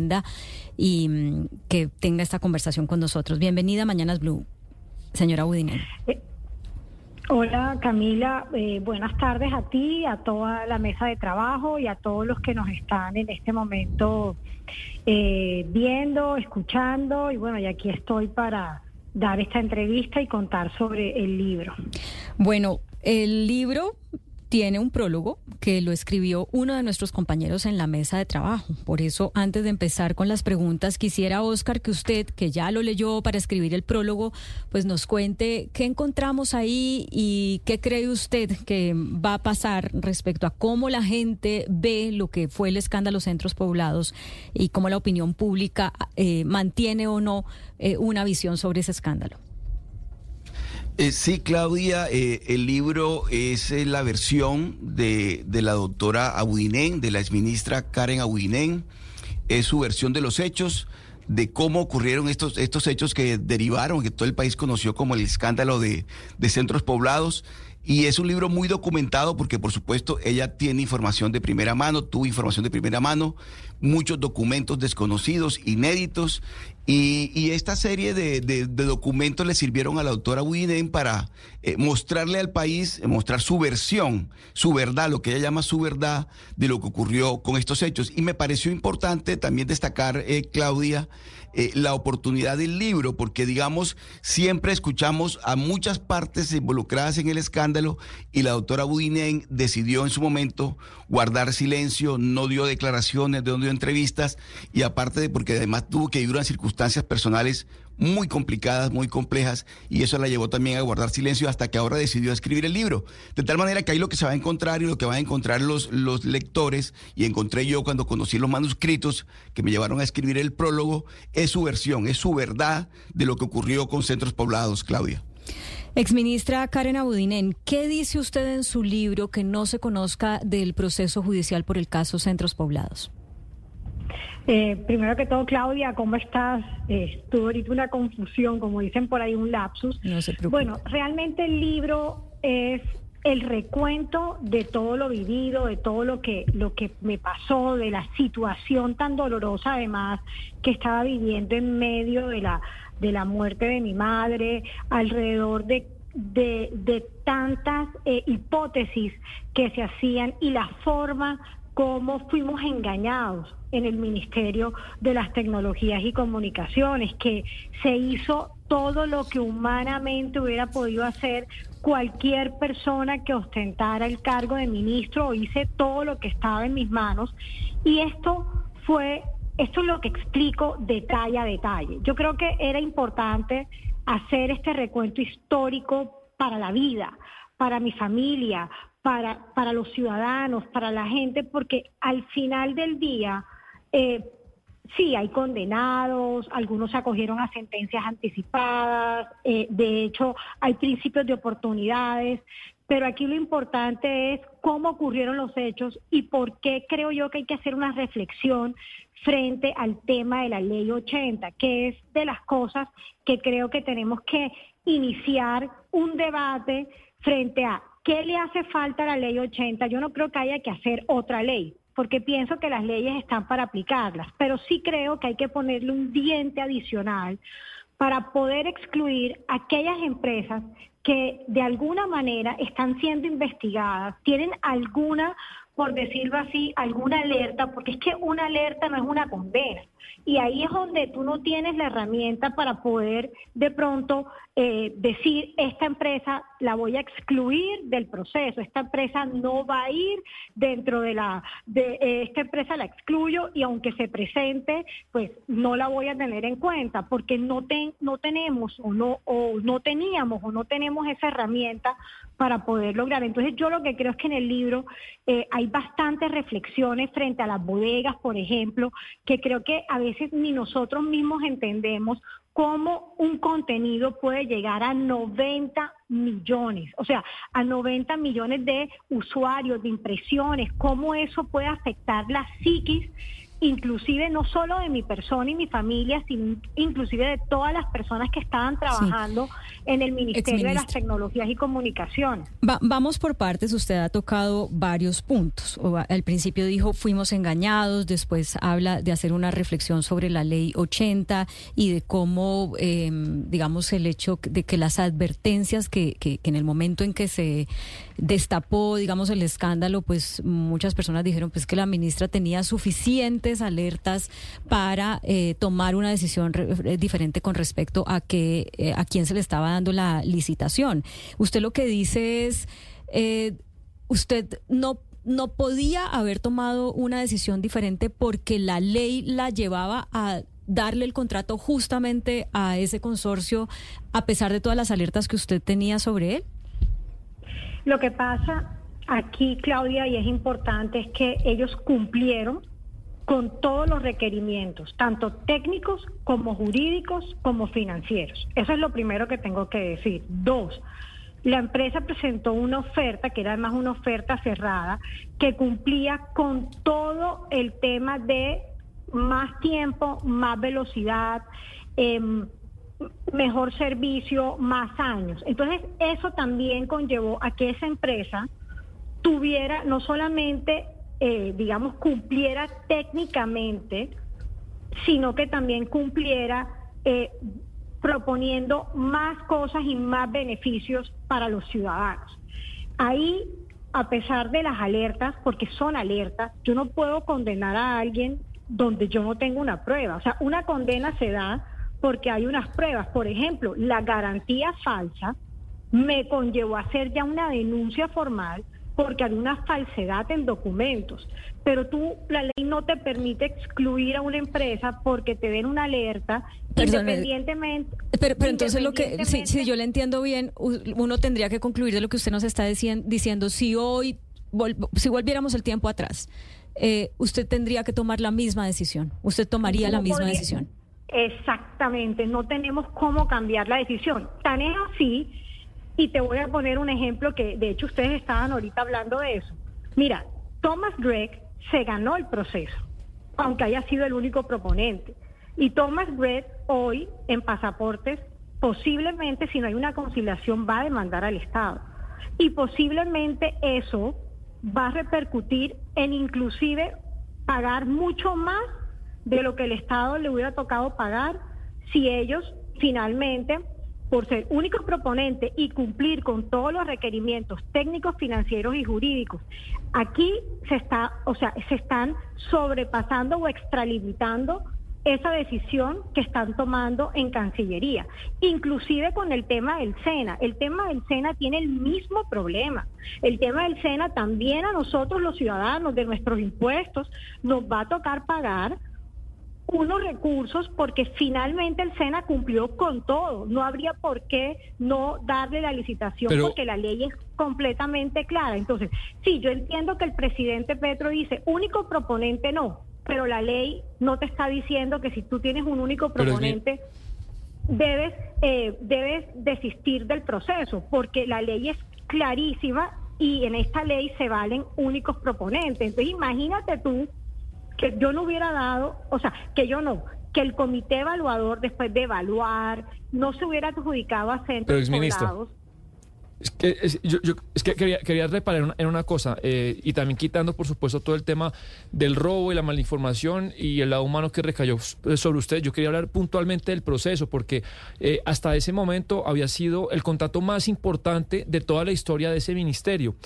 atienda y mm, que tenga esta conversación con nosotros. Bienvenida a Mañanas Blue, señora Budinen. Eh, hola Camila, eh, buenas tardes a ti, a toda la mesa de trabajo y a todos los que nos están en este momento eh, viendo, escuchando y bueno, y aquí estoy para dar esta entrevista y contar sobre el libro. Bueno, el libro tiene un prólogo que lo escribió uno de nuestros compañeros en la mesa de trabajo. Por eso, antes de empezar con las preguntas, quisiera, Oscar, que usted, que ya lo leyó para escribir el prólogo, pues nos cuente qué encontramos ahí y qué cree usted que va a pasar respecto a cómo la gente ve lo que fue el escándalo Centros Poblados y cómo la opinión pública eh, mantiene o no eh, una visión sobre ese escándalo. Eh, sí, Claudia, eh, el libro es eh, la versión de, de, la doctora Abudinen, de la exministra Karen Abudinen. Es su versión de los hechos, de cómo ocurrieron estos, estos hechos que derivaron, que todo el país conoció como el escándalo de, de centros poblados. Y es un libro muy documentado porque, por supuesto, ella tiene información de primera mano, tuvo información de primera mano, muchos documentos desconocidos, inéditos, y, esta serie de, documentos le sirvieron a la doctora Widen para eh, mostrarle al país, eh, mostrar su versión, su verdad, lo que ella llama su verdad de lo que ocurrió con estos hechos. Y me pareció importante también destacar, eh, Claudia, la oportunidad del libro, porque digamos, siempre escuchamos a muchas partes involucradas en el escándalo y la doctora Budinen decidió en su momento guardar silencio, no dio declaraciones, no dio entrevistas y aparte de porque además tuvo que vivir unas circunstancias personales muy complicadas, muy complejas, y eso la llevó también a guardar silencio hasta que ahora decidió escribir el libro. De tal manera que ahí lo que se va a encontrar y lo que van a encontrar los, los lectores, y encontré yo cuando conocí los manuscritos que me llevaron a escribir el prólogo, es su versión, es su verdad de lo que ocurrió con centros poblados, Claudia. Exministra Karen Abudinen, ¿qué dice usted en su libro que no se conozca del proceso judicial por el caso Centros Poblados? Eh, primero que todo, Claudia, ¿cómo estás? Eh, tuve ahorita una confusión, como dicen por ahí, un lapsus. No se preocupe. Bueno, realmente el libro es el recuento de todo lo vivido, de todo lo que lo que me pasó, de la situación tan dolorosa además que estaba viviendo en medio de la de la muerte de mi madre, alrededor de de, de tantas eh, hipótesis que se hacían y la forma como fuimos engañados en el Ministerio de las Tecnologías y Comunicaciones, que se hizo todo lo que humanamente hubiera podido hacer cualquier persona que ostentara el cargo de ministro, hice todo lo que estaba en mis manos y esto fue, esto es lo que explico detalle a detalle. Yo creo que era importante hacer este recuento histórico para la vida, para mi familia, para, para los ciudadanos, para la gente, porque al final del día, eh, sí, hay condenados, algunos se acogieron a sentencias anticipadas, eh, de hecho hay principios de oportunidades, pero aquí lo importante es cómo ocurrieron los hechos y por qué creo yo que hay que hacer una reflexión frente al tema de la ley 80, que es de las cosas que creo que tenemos que iniciar un debate frente a qué le hace falta a la ley 80. Yo no creo que haya que hacer otra ley porque pienso que las leyes están para aplicarlas, pero sí creo que hay que ponerle un diente adicional para poder excluir aquellas empresas que de alguna manera están siendo investigadas, tienen alguna, por decirlo así, alguna alerta, porque es que una alerta no es una condena. Y ahí es donde tú no tienes la herramienta para poder de pronto eh, decir, esta empresa la voy a excluir del proceso, esta empresa no va a ir dentro de la, de eh, esta empresa la excluyo y aunque se presente, pues no la voy a tener en cuenta porque no, ten, no tenemos o no, o no teníamos o no tenemos esa herramienta para poder lograr. Entonces yo lo que creo es que en el libro eh, hay bastantes reflexiones frente a las bodegas, por ejemplo, que creo que a veces ni nosotros mismos entendemos cómo un contenido puede llegar a 90 millones, o sea, a 90 millones de usuarios, de impresiones, cómo eso puede afectar la psiquis inclusive no solo de mi persona y mi familia, sino inclusive de todas las personas que estaban trabajando en el Ministerio de las Tecnologías y Comunicaciones. vamos por partes, usted ha tocado varios puntos. al principio dijo fuimos engañados, después habla de hacer una reflexión sobre la ley 80 y de cómo, em, digamos, el hecho de que las advertencias que, que, que en el momento en que se destapó, digamos, el escándalo, pues muchas personas dijeron pues que la ministra tenía suficientes alertas para eh, tomar una decisión eh, diferente con respecto a que eh, a quién se le estaba dando la licitación. Usted lo que dice es usted no no podía haber tomado una decisión diferente porque la ley la llevaba a darle el contrato justamente a ese consorcio a pesar de todas las alertas que usted tenía sobre él? Lo que pasa aquí, Claudia, y es importante, es que ellos cumplieron con todos los requerimientos, tanto técnicos como jurídicos como financieros. Eso es lo primero que tengo que decir. Dos, la empresa presentó una oferta, que era además una oferta cerrada, que cumplía con todo el tema de más tiempo, más velocidad, eh, mejor servicio, más años. Entonces, eso también conllevó a que esa empresa tuviera, no solamente, eh, digamos, cumpliera técnicamente, sino que también cumpliera eh, proponiendo más cosas y más beneficios para los ciudadanos. Ahí, a pesar de las alertas, porque son alertas, yo no puedo condenar a alguien donde yo no tengo una prueba. O sea, una condena se da porque hay unas pruebas. Por ejemplo, la garantía falsa me conllevó a hacer ya una denuncia formal porque hay una falsedad en documentos. Pero tú, la ley no te permite excluir a una empresa porque te den una alerta independientemente. Pero, entonces lo que, si, yo le entiendo bien, uno tendría que concluir de lo que usted nos está diciendo. Si hoy, si volviéramos el tiempo atrás, eh, usted tendría que tomar la misma decisión. Usted tomaría la misma decisión. Exactamente, no tenemos cómo cambiar la decisión. Tan es así, y te voy a poner un ejemplo que de hecho ustedes estaban ahorita hablando de eso. Mira, Thomas Gregg se ganó el proceso, aunque haya sido el único proponente. Y Thomas Gregg hoy en pasaportes, posiblemente si no hay una conciliación, va a demandar al Estado. Y posiblemente eso va a repercutir en inclusive pagar mucho más de lo que el Estado le hubiera tocado pagar si ellos finalmente, por ser únicos proponentes y cumplir con todos los requerimientos técnicos, financieros y jurídicos, aquí se está, o sea, se están sobrepasando o extralimitando esa decisión que están tomando en Cancillería, inclusive con el tema del SENA. El tema del SENA tiene el mismo problema. El tema del SENA también a nosotros los ciudadanos de nuestros impuestos nos va a tocar pagar unos recursos porque finalmente el SENA cumplió con todo. No habría por qué no darle la licitación porque la ley es completamente clara. Entonces, sí, yo entiendo que el presidente Petro dice, único proponente no, pero la ley no te está diciendo que si tú tienes un único proponente, debes, eh, debes desistir del proceso, porque la ley es clarísima y en esta ley se valen únicos proponentes. Entonces, imagínate tú que yo no hubiera dado, o sea, que yo no, que el comité evaluador después de evaluar no se hubiera adjudicado a centros poblados es que, yo, es que quería, quería reparar en una cosa eh, y también quitando, por supuesto, todo el tema del robo y la malinformación y el lado humano que recayó sobre usted. Yo quería hablar puntualmente del proceso porque eh, hasta ese momento había sido el contrato más importante de toda la historia de ese ministerio.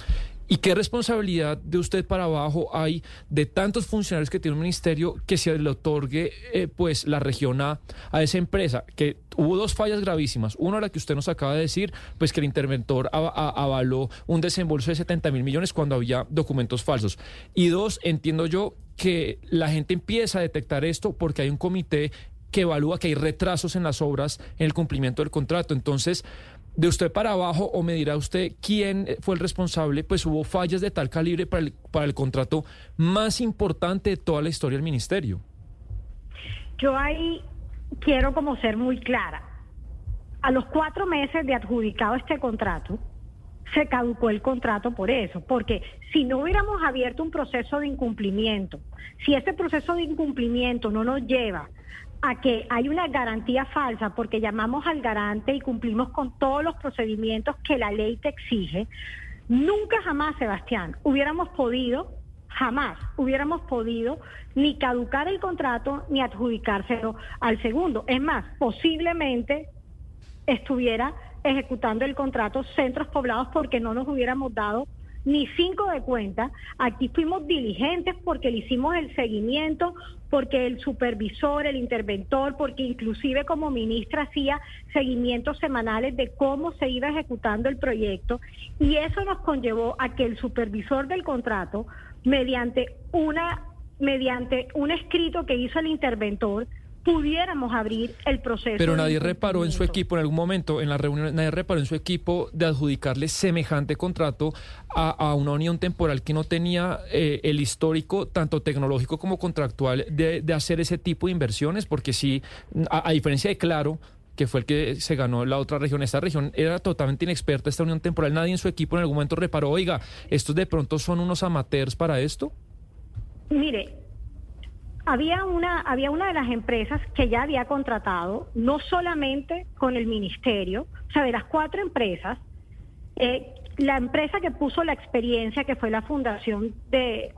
¿Y qué responsabilidad de usted para abajo hay de tantos funcionarios que tiene un ministerio que se le otorgue eh, pues la región A a esa empresa? Que hubo dos fallas gravísimas. Una, la que usted nos acaba de decir, pues que el interventor avaló un desembolso de 70 mil millones cuando había documentos falsos. Y dos, entiendo yo que la gente empieza a detectar esto porque hay un comité que evalúa que hay retrasos en las obras en el cumplimiento del contrato. Entonces, de usted para abajo, o me dirá usted quién fue el responsable, pues hubo fallas de tal calibre para el, para el contrato más importante de toda la historia del ministerio. Yo ahí quiero como ser muy clara. A los cuatro meses de adjudicado este contrato, se caducó el contrato por eso, porque si no hubiéramos abierto un proceso de incumplimiento, si ese proceso de incumplimiento no nos lleva a que hay una garantía falsa porque llamamos al garante y cumplimos con todos los procedimientos que la ley te exige, nunca jamás, Sebastián, hubiéramos podido, jamás hubiéramos podido ni caducar el contrato ni adjudicárselo al segundo. Es más, posiblemente estuviera ejecutando el contrato centros poblados porque no nos hubiéramos dado ni cinco de cuenta. Aquí fuimos diligentes porque le hicimos el seguimiento, porque el supervisor, el interventor, porque inclusive como ministra hacía seguimientos semanales de cómo se iba ejecutando el proyecto y eso nos conllevó a que el supervisor del contrato, mediante una mediante un escrito que hizo el interventor, pudiéramos abrir el proceso. Pero nadie reparó en su equipo en algún momento, en la reunión, nadie reparó en su equipo de adjudicarle semejante contrato a, a una unión temporal que no tenía eh, el histórico, tanto tecnológico como contractual, de, de hacer ese tipo de inversiones, porque sí, a, a diferencia de Claro, que fue el que se ganó la otra región, esta región era totalmente inexperta, esta unión temporal, nadie en su equipo en algún momento reparó, oiga, estos de pronto son unos amateurs para esto. Mire, había una, había una de las empresas que ya había contratado, no solamente con el ministerio, o sea, de las cuatro empresas, eh, la empresa que puso la experiencia, que fue la fundación de,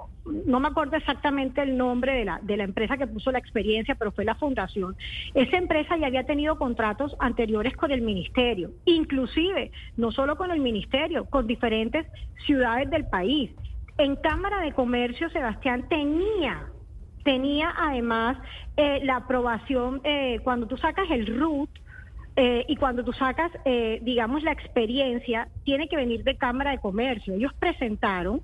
no me acuerdo exactamente el nombre de la, de la empresa que puso la experiencia, pero fue la fundación. Esa empresa ya había tenido contratos anteriores con el ministerio, inclusive, no solo con el ministerio, con diferentes ciudades del país. En Cámara de Comercio, Sebastián tenía tenía además eh, la aprobación, eh, cuando tú sacas el RUT eh, y cuando tú sacas, digamos, la experiencia, tiene que venir de Cámara de Comercio. Ellos presentaron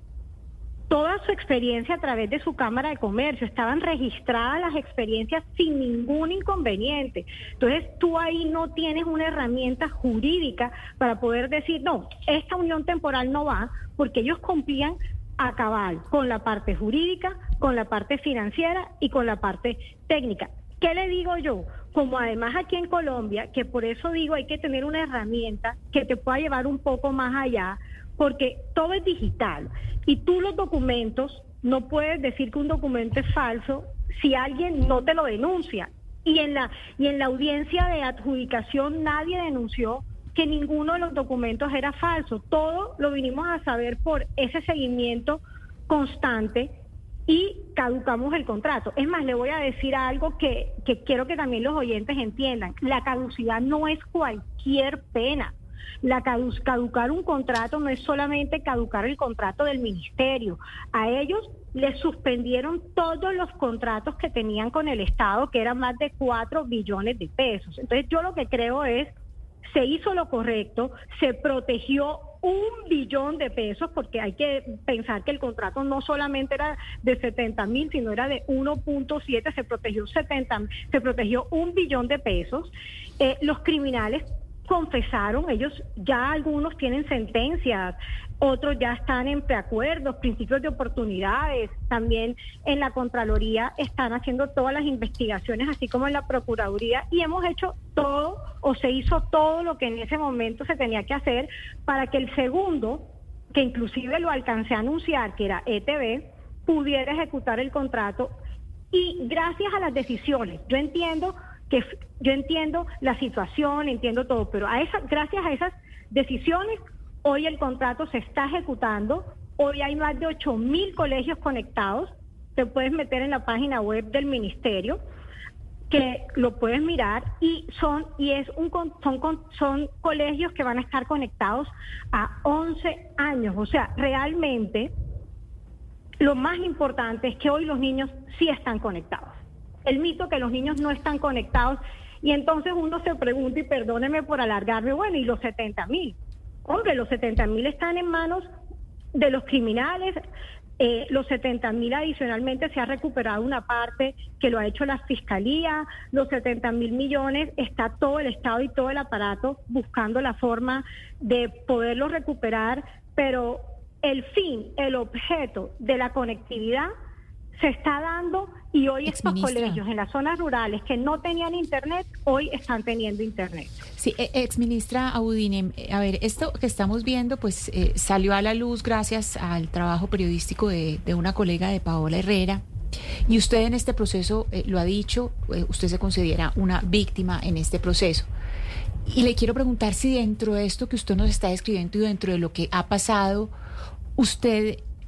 toda su experiencia a través de su Cámara de Comercio, estaban registradas las experiencias sin ningún inconveniente. Entonces tú ahí no tienes una herramienta jurídica para poder decir, no, esta unión temporal no va, porque ellos cumplían a cabal con la parte jurídica, con la parte financiera y con la parte técnica. ¿Qué le digo yo? Como además aquí en Colombia, que por eso digo hay que tener una herramienta que te pueda llevar un poco más allá, porque todo es digital y tú los documentos no puedes decir que un documento es falso si alguien no te lo denuncia. Y en la y en la audiencia de adjudicación nadie denunció que ninguno de los documentos era falso. Todo lo vinimos a saber por ese seguimiento constante y caducamos el contrato. Es más, le voy a decir algo que, que quiero que también los oyentes entiendan. La caducidad no es cualquier pena. La cadu- caducar un contrato no es solamente caducar el contrato del ministerio. A ellos les suspendieron todos los contratos que tenían con el Estado, que eran más de 4 billones de pesos. Entonces yo lo que creo es se hizo lo correcto, se protegió un billón de pesos, porque hay que pensar que el contrato no solamente era de 70 mil, sino era de 1.7, se protegió 70, se protegió un billón de pesos. Eh, los criminales confesaron, ellos ya algunos tienen sentencias, otros ya están en preacuerdos, principios de oportunidades, también en la Contraloría están haciendo todas las investigaciones, así como en la Procuraduría, y hemos hecho todo o se hizo todo lo que en ese momento se tenía que hacer para que el segundo, que inclusive lo alcancé a anunciar, que era ETV, pudiera ejecutar el contrato. Y gracias a las decisiones, yo entiendo que yo entiendo la situación, entiendo todo, pero gracias a esas decisiones, hoy el contrato se está ejecutando, hoy hay más de 8 mil colegios conectados, te puedes meter en la página web del ministerio, que lo puedes mirar y son y es son son colegios que van a estar conectados a 11 años, o sea, realmente lo más importante es que hoy los niños sí están conectados. El mito que los niños no están conectados y entonces uno se pregunta y perdóneme por alargarme, bueno, y los 70 mil. Hombre, los 70 mil están en manos de los criminales. Eh, los 70 mil adicionalmente se ha recuperado una parte que lo ha hecho la fiscalía. Los 70 mil millones está todo el Estado y todo el aparato buscando la forma de poderlos recuperar, pero el fin, el objeto de la conectividad se está dando y hoy estos Exministra. colegios en las zonas rurales que no tenían internet, hoy están teniendo internet. Sí, eh, ex ministra Audine, eh, a ver, esto que estamos viendo, pues eh, salió a la luz gracias al trabajo periodístico de, de una colega de Paola Herrera. Y usted en este proceso eh, lo ha dicho, eh, usted se considera una víctima en este proceso. Y le quiero preguntar si dentro de esto que usted nos está describiendo y dentro de lo que ha pasado, usted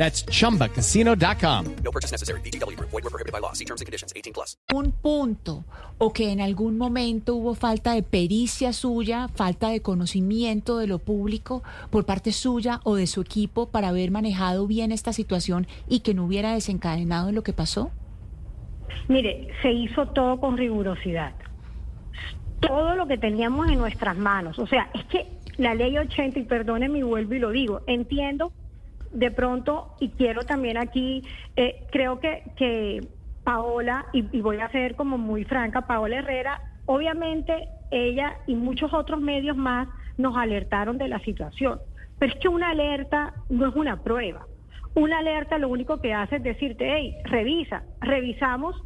That's chumbacasino.com. No purchase necessary. VGW Group. Void were prohibited by law. See terms and conditions. 18 plus. un punto o que en algún momento hubo falta de pericia suya, falta de conocimiento de lo público por parte suya o de su equipo para haber manejado bien esta situación y que no hubiera desencadenado en lo que pasó? Mire, se hizo todo con rigurosidad. Todo lo que teníamos en nuestras manos. O sea, es que la ley 80, y perdónenme y vuelvo y lo digo, entiendo de pronto, y quiero también aquí, eh, creo que, que Paola, y, y voy a ser como muy franca, Paola Herrera, obviamente ella y muchos otros medios más nos alertaron de la situación. Pero es que una alerta no es una prueba. Una alerta lo único que hace es decirte, hey, revisa, revisamos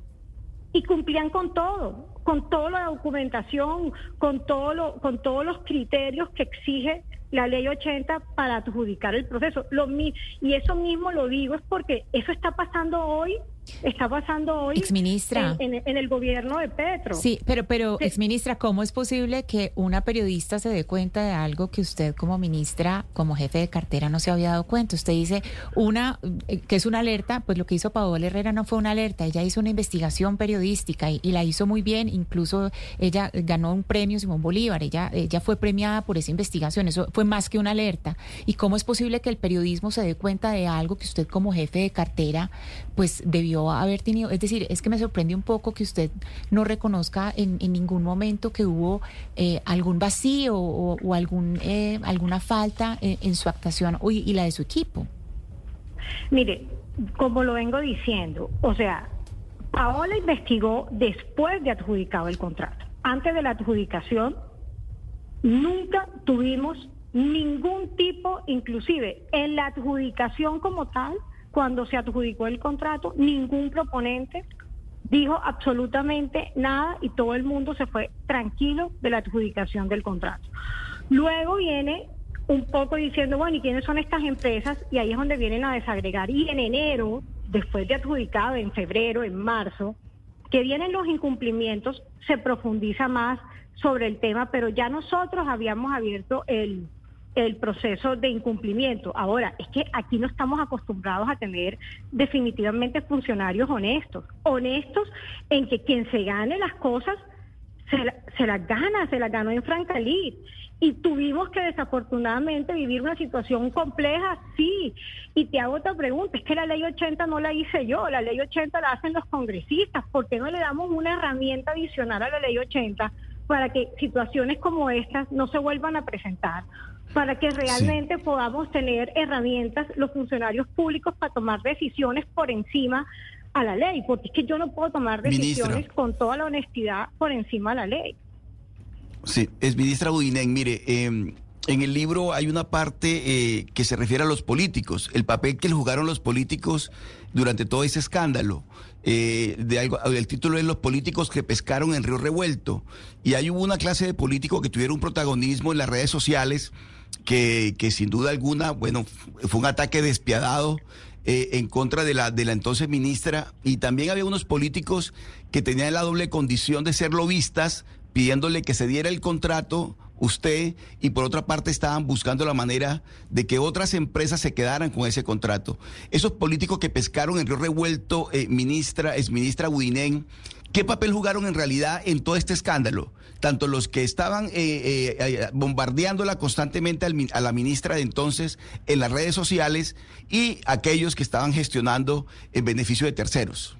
y cumplían con todo, con toda la documentación, con todo lo, con todos los criterios que exige la ley 80 para adjudicar el proceso. Lo, y eso mismo lo digo es porque eso está pasando hoy, está pasando hoy Exministra. En, en- en el gobierno de Petro. Sí, pero, pero, Sí. exministra, ¿cómo es posible que una periodista se dé cuenta de algo que usted como ministra, como jefe de cartera, no se había dado cuenta? Usted dice una, eh, que es una alerta, pues lo que hizo Paola Herrera no fue una alerta, ella hizo una investigación periodística y, y la hizo muy bien, incluso ella ganó un premio Simón Bolívar, ella, ella fue premiada por esa investigación, eso fue más que una alerta. ¿Y cómo es posible que el periodismo se dé cuenta de algo que usted como jefe de cartera, pues debió haber tenido? Es decir, es que me sorprende un poco que usted no reconozca en, ningún momento que hubo eh, algún vacío o, algún, eh, alguna falta en, en su actuación o- y la de su equipo. Mire, como lo vengo diciendo, o sea, Paola investigó después de adjudicado el contrato. Antes de la adjudicación, nunca tuvimos ningún tipo, inclusive en la adjudicación como tal, cuando se adjudicó el contrato, ningún proponente dijo absolutamente nada y todo el mundo se fue tranquilo de la adjudicación del contrato. Luego viene un poco diciendo, bueno, ¿y quiénes son estas empresas? Y ahí es donde vienen a desagregar. Y en enero, después de adjudicado, en febrero, en marzo, que vienen los incumplimientos, se profundiza más sobre el tema, pero ya nosotros habíamos abierto el, el proceso de incumplimiento. Ahora, es que aquí no estamos acostumbrados a tener definitivamente funcionarios honestos, honestos en que quien se gane las cosas se, la- se las gana, se las ganó en Francalí. Y tuvimos que desafortunadamente vivir una situación compleja, sí. Y te hago otra pregunta, es que la ley 80 no la hice yo, la ley 80 la hacen los congresistas. ¿Por qué no le damos una herramienta adicional a la ley 80 para que situaciones como estas no se vuelvan a presentar? Para que realmente podamos tener herramientas los funcionarios públicos para tomar decisiones por encima a la ley, porque es que yo no puedo tomar Ministra. decisiones con toda la honestidad por encima de la ley. Sí, es ministra Budinén, mire, eh, en el libro hay una parte eh, que se refiere a los políticos, el papel que jugaron los políticos durante todo ese escándalo. Eh, de algo, el título es Los políticos que pescaron en Río Revuelto. Y hubo una clase de políticos que tuvieron un protagonismo en las redes sociales que, que sin duda alguna, bueno, fue un ataque despiadado eh, en contra de la, de la entonces ministra. Y también había unos políticos que tenían la doble condición de ser lobistas, pidiéndole que se diera el contrato usted y por otra parte estaban buscando la manera de que otras empresas se quedaran con ese contrato. Esos políticos que pescaron en Río Revuelto, eh, ministra, es ministra Budinén, ¿qué papel jugaron en realidad en todo este escándalo? Tanto los que estaban eh, eh, bombardeándola constantemente a la ministra de entonces en las redes sociales y aquellos que estaban gestionando en beneficio de terceros.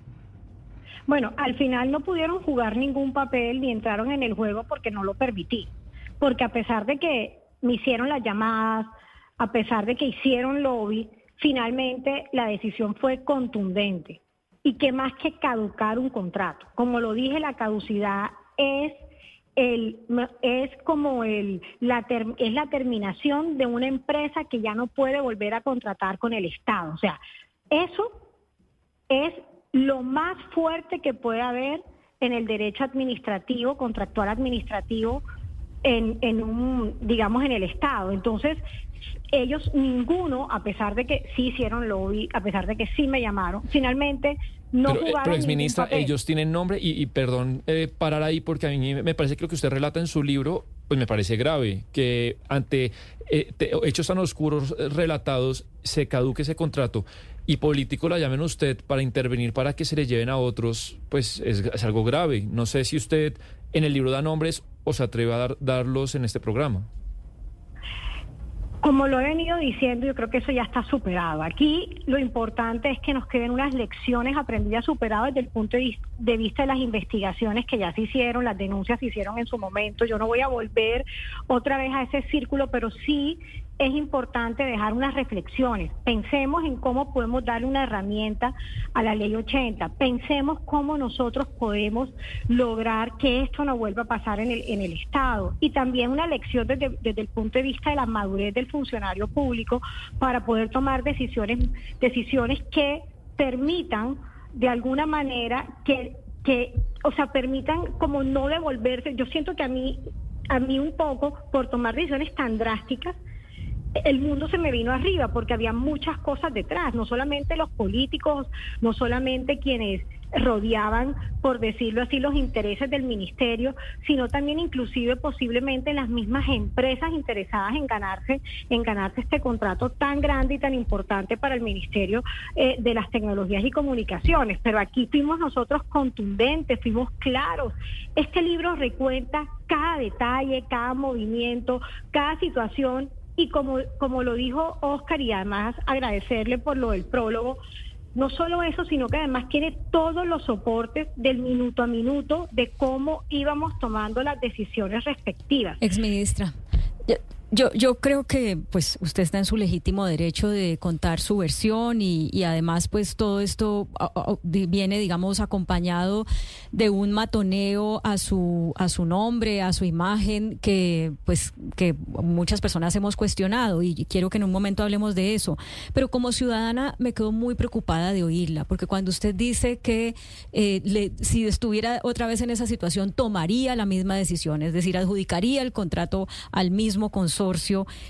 Bueno, al final no pudieron jugar ningún papel ni entraron en el juego porque no lo permití porque a pesar de que me hicieron las llamadas, a pesar de que hicieron lobby, finalmente la decisión fue contundente. Y que más que caducar un contrato, como lo dije, la caducidad es el, es como el, la es la terminación de una empresa que ya no puede volver a contratar con el Estado. O sea, eso es lo más fuerte que puede haber en el derecho administrativo, contractual administrativo, en, en un, digamos, en el Estado. Entonces, ellos ninguno, a pesar de que sí hicieron lobby, a pesar de que sí me llamaron, finalmente no pero, eh, jugaron. Pero, exministra, ellos tienen nombre y, y perdón eh, parar ahí porque a mí me parece que lo que usted relata en su libro, pues me parece grave, que ante eh, hechos tan oscuros relatados se caduque ese contrato y político la llamen usted para intervenir para que se le lleven a otros, pues es, algo grave. No sé si usted en el libro da nombres o se atreve a dar, darlos en este programa. Como lo he venido diciendo, yo creo que eso ya está superado. Aquí lo importante es que nos queden unas lecciones aprendidas superadas desde el punto de vista de las investigaciones que ya se hicieron, las denuncias se hicieron en su momento. Yo no voy a volver otra vez a ese círculo, pero sí es importante dejar unas reflexiones. Pensemos en cómo podemos darle una herramienta a la ley 80. Pensemos cómo nosotros podemos lograr que esto no vuelva a pasar en el, en el Estado. Y también una lección desde, desde el punto de vista de la madurez del funcionario público para poder tomar decisiones, decisiones que permitan de alguna manera que, que, o sea, permitan como no devolverse. Yo siento que a mí, a mí un poco, por tomar decisiones tan drásticas, el mundo se me vino arriba porque había muchas cosas detrás, no solamente los políticos, no solamente quienes rodeaban, por decirlo así, los intereses del ministerio, sino también inclusive posiblemente las mismas empresas interesadas en ganarse, en ganarse este contrato tan grande y tan importante para el Ministerio eh, de las Tecnologías y Comunicaciones. Pero aquí fuimos nosotros contundentes, fuimos claros. Este libro recuenta cada detalle, cada movimiento, cada situación y como, como lo dijo Oscar, y además agradecerle por lo del prólogo, no solo eso, sino que además tiene todos los soportes del minuto a minuto de cómo íbamos tomando las decisiones respectivas. Exministra, yo, yo creo que pues usted está en su legítimo derecho de contar su versión y, y además pues todo esto viene digamos acompañado de un matoneo a su a su nombre, a su imagen que pues que muchas personas hemos cuestionado y quiero que en un momento hablemos de eso. Pero como ciudadana me quedo muy preocupada de oírla porque cuando usted dice que eh, le, si estuviera otra vez en esa situación tomaría la misma decisión, es decir, adjudicaría el contrato al mismo consorcio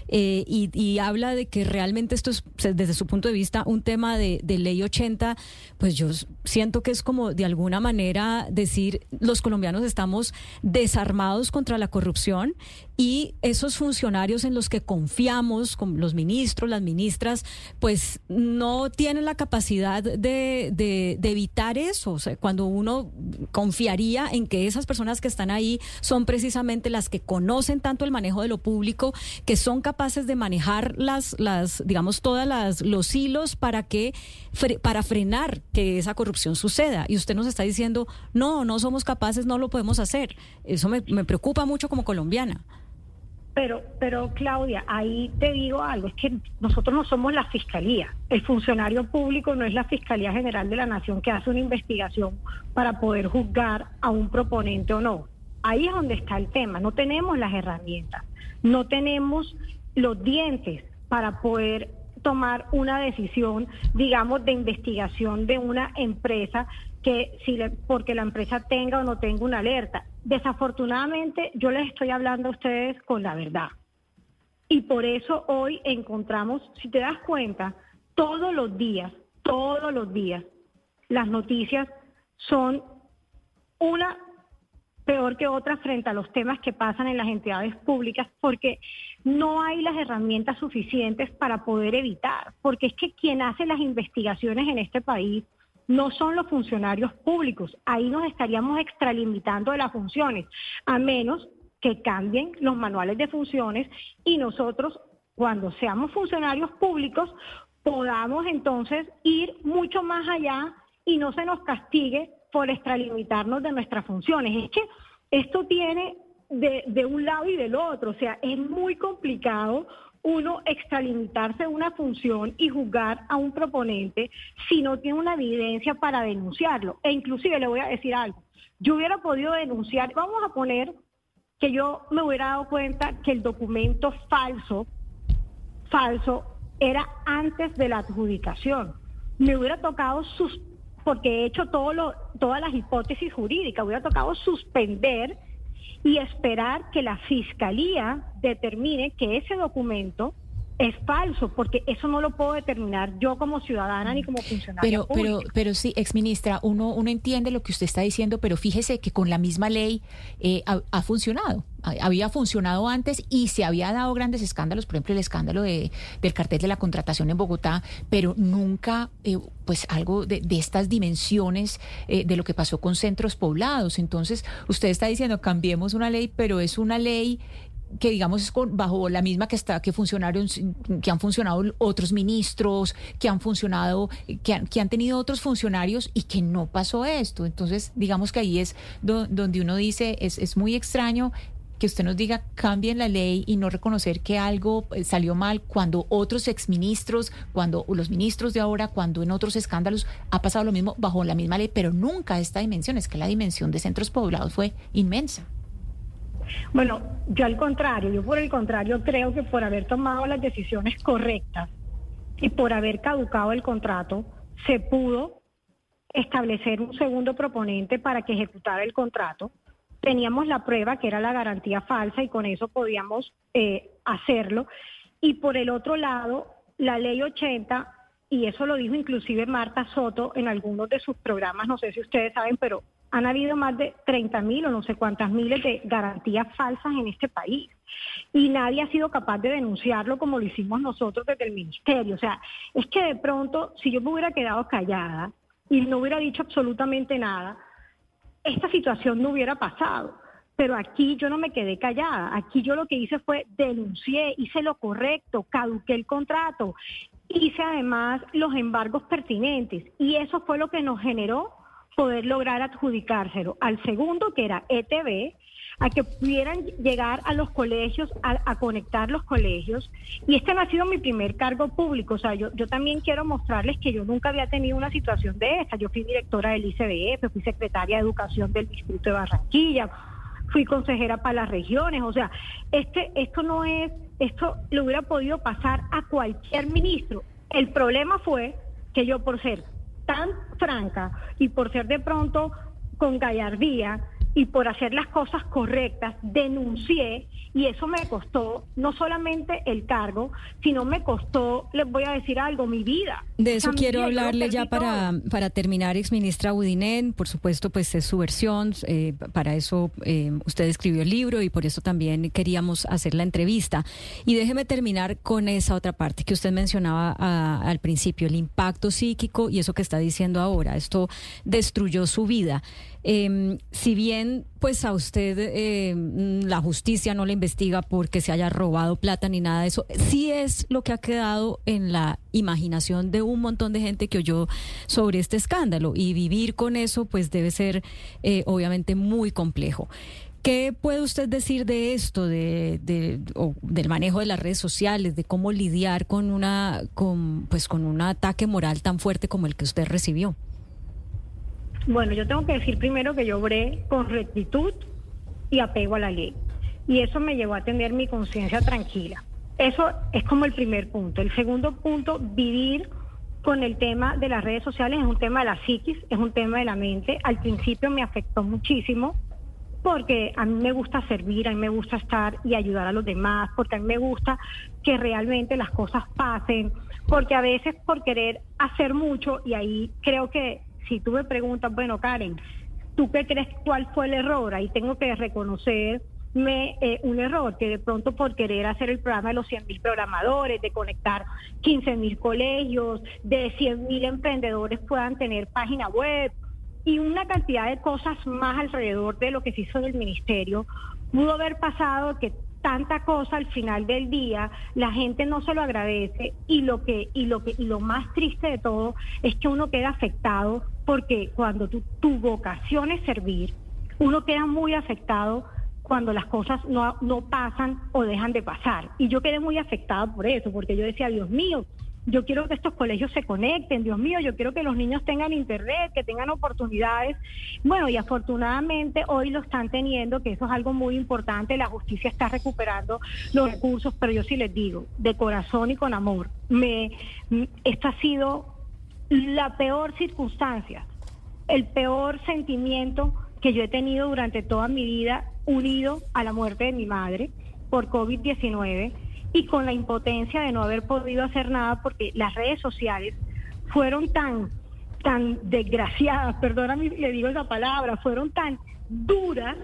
eh, y, habla de que realmente esto es, desde su punto de vista, un tema de, de ley 80, pues yo siento que es como de alguna manera decir, los colombianos estamos desarmados contra la corrupción y esos funcionarios en los que confiamos, como los ministros, las ministras, pues no tienen la capacidad de, de, evitar eso. Cuando uno confiaría en que esas personas que están ahí son precisamente las que conocen tanto el manejo de lo público, que son capaces de manejar las, las digamos, todas las los hilos para que para frenar que esa corrupción suceda. Y usted nos está diciendo, no, no somos capaces, no lo podemos hacer. Eso me, me preocupa mucho como colombiana. Pero, pero Claudia, ahí te digo algo, es que nosotros no somos la fiscalía. El funcionario público no es la Fiscalía General de la Nación que hace una investigación para poder juzgar a un proponente o no. Ahí es donde está el tema, no tenemos las herramientas. no tenemos los dientes para poder tomar una decisión, digamos, de investigación de una empresa que si le, porque la empresa tenga o no tenga una alerta. Desafortunadamente, yo les estoy hablando a ustedes con la verdad. Y por eso hoy encontramos, si te das cuenta, todos los días, todos los días, las noticias son una peor que otra frente a los temas que pasan en las entidades públicas porque no hay las herramientas suficientes para poder evitar, porque es que quien hace las investigaciones en este país no son los funcionarios públicos, ahí nos estaríamos extralimitando de las funciones, a menos que cambien los manuales de funciones y nosotros, cuando seamos funcionarios públicos, podamos entonces ir mucho más allá y no se nos castigue por extralimitarnos de nuestras funciones. Es que esto tiene de, un lado y del otro, o sea, es muy complicado uno extralimitarse una función y juzgar a un proponente si no tiene una evidencia para denunciarlo. E inclusive le voy a decir algo, yo hubiera podido denunciar, vamos a poner que yo me hubiera dado cuenta que el documento falso, falso, era antes de la adjudicación. Me hubiera tocado sus porque he hecho todo lo, todas las hipótesis jurídicas. Hubiera tocado suspender y esperar que la fiscalía determine que ese documento es falso, porque eso no lo puedo determinar yo como ciudadana ni como funcionario. Pero, pero, pero sí, exministra, uno, uno entiende lo que usted está diciendo, pero fíjese que con la misma ley eh, ha, ha, funcionado. Había funcionado antes y se había dado grandes escándalos, por ejemplo, el escándalo de, del cartel de la contratación en Bogotá, pero nunca, eh, pues, algo de, de, estas dimensiones eh, de lo que pasó con centros poblados. Entonces, usted está diciendo, cambiemos una ley, pero es una ley que digamos es con, bajo la misma que está que funcionaron que han funcionado otros ministros que han funcionado que han, que han tenido otros funcionarios y que no pasó esto entonces digamos que ahí es do, donde uno dice es, es muy extraño que usted nos diga cambien la ley y no reconocer que algo eh, salió mal cuando otros exministros, cuando los ministros de ahora, cuando en otros escándalos ha pasado lo mismo bajo la misma ley, pero nunca esta dimensión, es que la dimensión de centros poblados fue inmensa. Bueno, yo al contrario, yo por el contrario creo que por haber tomado las decisiones correctas y por haber caducado el contrato, se pudo establecer un segundo proponente para que ejecutara el contrato. Teníamos la prueba que era la garantía falsa y con eso podíamos eh, hacerlo. Y por el otro lado, la ley 80, y eso lo dijo inclusive Marta Soto en algunos de sus programas, no sé si ustedes saben, pero han habido más de 30 mil o no sé cuántas miles de garantías falsas en este país. Y nadie ha sido capaz de denunciarlo como lo hicimos nosotros desde el ministerio. O sea, es que de pronto, si yo me hubiera quedado callada y no hubiera dicho absolutamente nada, esta situación no hubiera pasado. Pero aquí yo no me quedé callada. Aquí yo lo que hice fue denuncié, hice lo correcto, caduqué el contrato, hice además los embargos pertinentes. Y eso fue lo que nos generó poder lograr adjudicárselo al segundo, que era ETB, a que pudieran llegar a los colegios, a, a, conectar los colegios. Y este no ha sido mi primer cargo público. O sea, yo, yo también quiero mostrarles que yo nunca había tenido una situación de esta. Yo fui directora del ICBF, fui secretaria de Educación del Distrito de Barranquilla, fui consejera para las regiones. O sea, este, esto no es, esto le hubiera podido pasar a cualquier ministro. El problema fue que yo por ser tan franca y por ser de pronto con gallardía y por hacer las cosas correctas, denuncié y eso me costó no solamente el cargo, sino me costó, les voy a decir algo, mi vida. De eso quiero hablarle ya para, para terminar, exministra Udinen. Por supuesto, pues es su versión. Eh, para eso eh, usted escribió el libro y por eso también queríamos hacer la entrevista. Y déjeme terminar con esa otra parte que usted mencionaba a, al principio, el impacto psíquico y eso que está diciendo ahora. Esto destruyó su vida. Eh, si bien pues a usted eh, la justicia no le investiga porque se haya robado plata ni nada de eso, sí es lo que ha quedado en la imaginación de un montón de gente que oyó sobre este escándalo y vivir con eso pues debe ser eh, obviamente muy complejo. ¿Qué puede usted decir de esto, de, de o del manejo de las redes sociales, de cómo lidiar con una, con, pues, con un ataque moral tan fuerte como el que usted recibió? Bueno, yo tengo que decir primero que yo obré con rectitud y apego a la ley. y eso me llevó a tener mi conciencia tranquila. Eso es como el primer punto. El segundo punto, vivir con el tema de las redes sociales es un tema de la psiquis, es un tema de la mente. Al principio me afectó muchísimo porque a mí me gusta servir, a mí me gusta estar y ayudar a los demás, porque a mí me gusta que realmente las cosas pasen, porque a veces por querer hacer mucho, y ahí creo que si tú me preguntas, bueno, Karen, ¿tú qué crees cuál fue el error? Ahí tengo que reconocer me, eh, un error, que de pronto por querer hacer el programa de los 100 mil programadores, de conectar 15 mil colegios, de 100 mil emprendedores puedan tener página web y una cantidad de cosas más alrededor de lo que se hizo del ministerio, pudo haber pasado que tanta cosa al final del día la gente no se lo agradece y lo que y lo que y lo más triste de todo es que uno queda afectado porque cuando tu, tu vocación es servir uno queda muy afectado cuando las cosas no, no pasan o dejan de pasar. Y yo quedé muy afectada por eso, porque yo decía, Dios mío, yo quiero que estos colegios se conecten, Dios mío, yo quiero que los niños tengan internet, que tengan oportunidades. Bueno, y afortunadamente hoy lo están teniendo, que eso es algo muy importante, la justicia está recuperando los recursos, pero yo sí les digo, de corazón y con amor, me, esta ha sido la peor circunstancia, el peor sentimiento que yo he tenido durante toda mi vida unido a la muerte de mi madre por COVID-19 y con la impotencia de no haber podido hacer nada porque las redes sociales fueron tan tan desgraciadas, perdóname le digo esa palabra, fueron tan duras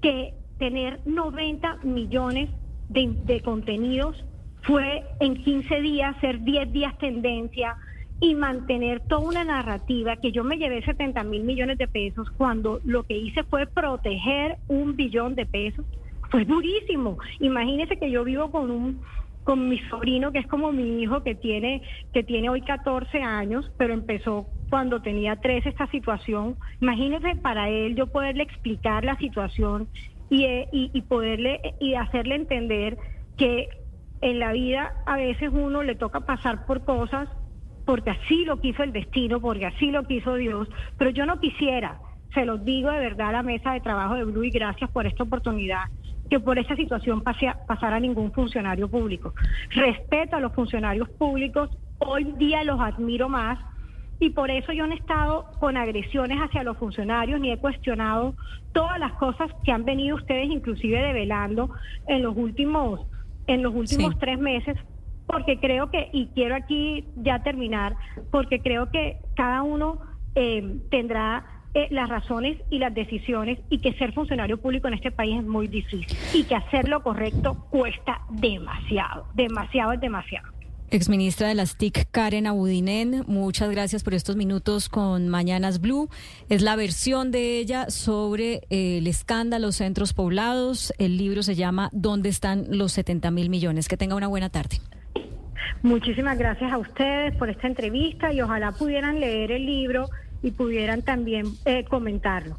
que tener 90 millones de, de contenidos fue en 15 días ser 10 días tendencia, y mantener toda una narrativa que yo me llevé 70 mil millones de pesos cuando lo que hice fue proteger un billón de pesos. Fue durísimo. Imagínese que yo vivo con un con mi sobrino que es como mi hijo que tiene que tiene hoy 14 años, pero empezó cuando tenía 13 esta situación. Imagínese para él yo poderle explicar la situación y, eh, y, y poderle y hacerle entender que en la vida a veces uno le toca pasar por cosas porque así lo quiso el destino, porque así lo quiso Dios, pero yo no quisiera, se los digo de verdad a la mesa de trabajo de Blue y gracias por esta oportunidad, que por esa situación pasara ningún funcionario público. Respeto a los funcionarios públicos, hoy día los admiro más y por eso yo no he estado con agresiones hacia los funcionarios ni he cuestionado todas las cosas que han venido ustedes inclusive develando en los últimos en los últimos tres meses porque creo que, y quiero aquí ya terminar, porque creo que cada uno eh, tendrá eh, las razones y las decisiones y que ser funcionario público en este país es muy difícil y que hacer lo correcto cuesta demasiado, demasiado es demasiado. Exministra de las TIC, Karen Abudinen, muchas gracias por estos minutos con Mañanas Blue. Es la versión de ella sobre eh, el escándalo centros poblados. El libro se llama ¿Dónde están los 70 mil millones? Que tenga una buena tarde. Muchísimas gracias a ustedes por esta entrevista y ojalá pudieran leer el libro y pudieran también eh, comentarlo.